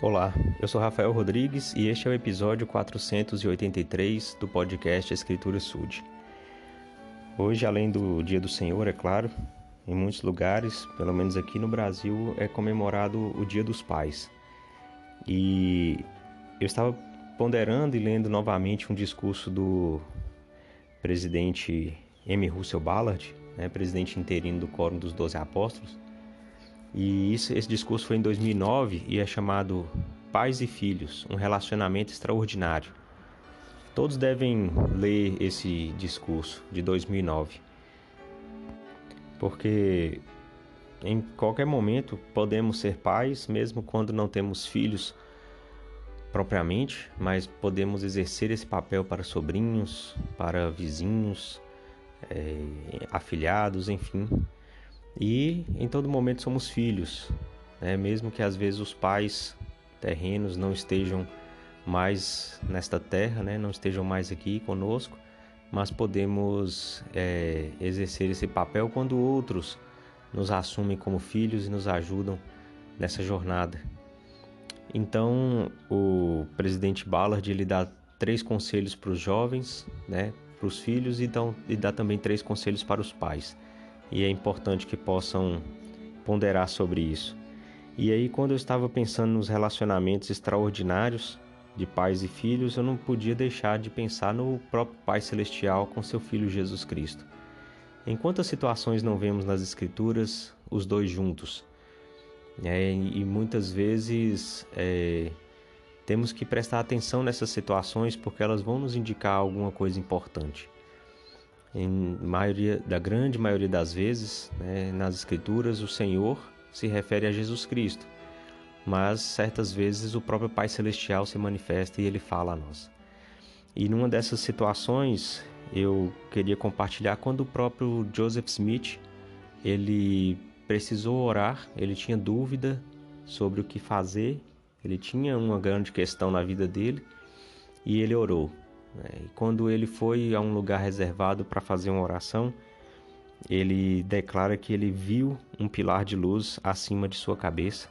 Olá, eu sou Rafael Rodrigues e este é o episódio 483 do podcast Escritura Sud. Hoje, além do Dia do Senhor, é claro, em muitos lugares, pelo menos aqui no Brasil, é comemorado o Dia dos Pais. E eu estava ponderando e lendo novamente um discurso do presidente M. Russell Ballard, né, presidente interino do Quórum dos Doze Apóstolos, e isso, esse discurso foi em 2009 e é chamado Pais e Filhos, um relacionamento extraordinário. Todos devem ler esse discurso de 2009, porque em qualquer momento podemos ser pais, mesmo quando não temos filhos propriamente, mas podemos exercer esse papel para sobrinhos, para vizinhos, é, afilhados, enfim. E em todo momento somos filhos, né? mesmo que às vezes os pais terrenos não estejam mais nesta terra, né? não estejam mais aqui conosco, mas podemos é, exercer esse papel quando outros nos assumem como filhos e nos ajudam nessa jornada. Então, o presidente Ballard ele dá três conselhos para os jovens, né, para os filhos, e, dão, e dá também três conselhos para os pais e é importante que possam ponderar sobre isso. E aí, quando eu estava pensando nos relacionamentos extraordinários de pais e filhos, eu não podia deixar de pensar no próprio Pai Celestial com seu Filho Jesus Cristo. Em quantas situações não vemos nas Escrituras os dois juntos? É, e muitas vezes é, temos que prestar atenção nessas situações porque elas vão nos indicar alguma coisa importante em maioria, da grande maioria das vezes, né, nas Escrituras, o Senhor se refere a Jesus Cristo, mas certas vezes o próprio Pai Celestial se manifesta e ele fala a nós. E numa dessas situações, eu queria compartilhar quando o próprio Joseph Smith ele precisou orar, ele tinha dúvida sobre o que fazer, ele tinha uma grande questão na vida dele e ele orou. Né? E quando ele foi a um lugar reservado para fazer uma oração, ele declara que ele viu um pilar de luz acima de sua cabeça.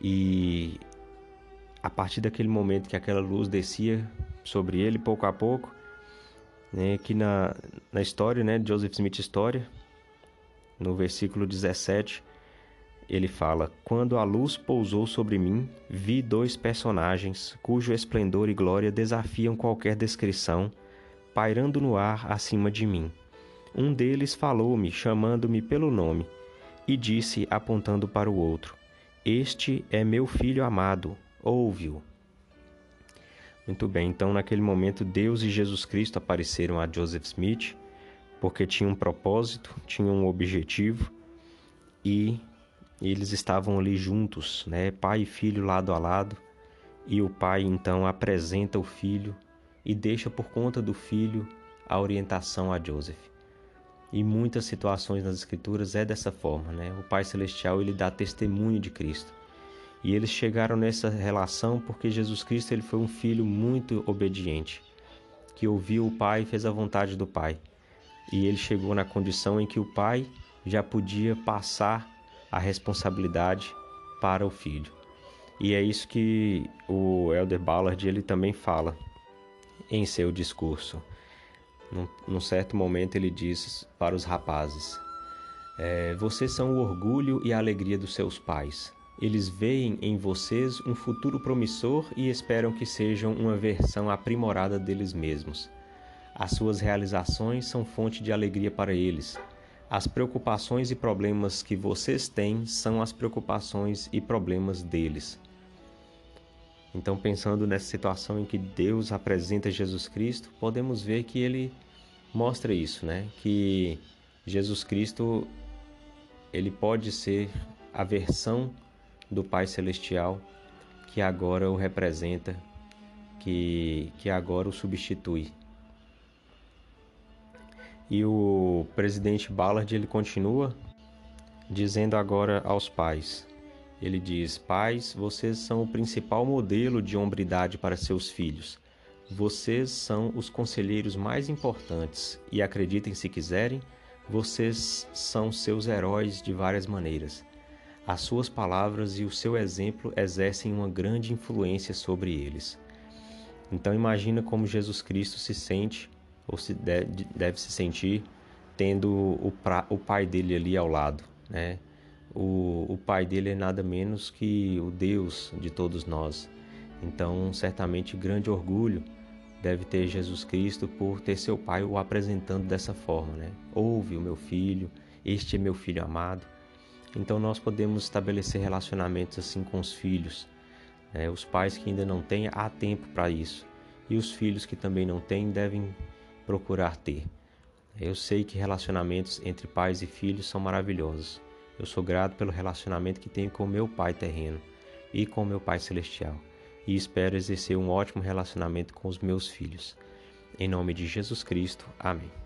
E a partir daquele momento que aquela luz descia sobre ele, pouco a pouco, né, que na, na história, né, Joseph Smith História, no versículo 17, ele fala: Quando a luz pousou sobre mim, vi dois personagens cujo esplendor e glória desafiam qualquer descrição, pairando no ar acima de mim. Um deles falou-me, chamando-me pelo nome, e disse, apontando para o outro: Este é meu filho amado, ouve-o. Muito bem, então naquele momento Deus e Jesus Cristo apareceram a Joseph Smith porque tinha um propósito, tinha um objetivo e eles estavam ali juntos, né? Pai e filho lado a lado, e o pai então apresenta o filho e deixa por conta do filho a orientação a Joseph. E muitas situações nas escrituras é dessa forma, né? O Pai celestial ele dá testemunho de Cristo. E eles chegaram nessa relação porque Jesus Cristo ele foi um filho muito obediente, que ouviu o Pai e fez a vontade do Pai. E ele chegou na condição em que o Pai já podia passar a responsabilidade para o filho. E é isso que o Elder Ballard ele também fala em seu discurso. Num, num certo momento ele diz para os rapazes: é, Vocês são o orgulho e a alegria dos seus pais. Eles veem em vocês um futuro promissor e esperam que sejam uma versão aprimorada deles mesmos. As suas realizações são fonte de alegria para eles, as preocupações e problemas que vocês têm são as preocupações e problemas deles. Então, pensando nessa situação em que Deus apresenta Jesus Cristo, podemos ver que ele mostra isso, né? Que Jesus Cristo ele pode ser a versão do Pai celestial que agora o representa, que que agora o substitui. E o presidente Ballard ele continua dizendo agora aos pais. Ele diz: Pais, vocês são o principal modelo de hombridade para seus filhos. Vocês são os conselheiros mais importantes e acreditem se quiserem, vocês são seus heróis de várias maneiras. as suas palavras e o seu exemplo exercem uma grande influência sobre eles. Então imagina como Jesus Cristo se sente ou se deve, deve se sentir tendo o, pra, o pai dele ali ao lado, né? O, o pai dele é nada menos que o Deus de todos nós. Então, certamente, grande orgulho deve ter Jesus Cristo por ter seu pai o apresentando dessa forma, né? Ouve o meu filho, este é meu filho amado. Então, nós podemos estabelecer relacionamentos assim com os filhos. Né? Os pais que ainda não têm, há tempo para isso. E os filhos que também não têm devem procurar ter. Eu sei que relacionamentos entre pais e filhos são maravilhosos. Eu sou grato pelo relacionamento que tenho com meu Pai terreno e com meu Pai celestial, e espero exercer um ótimo relacionamento com os meus filhos. Em nome de Jesus Cristo. Amém.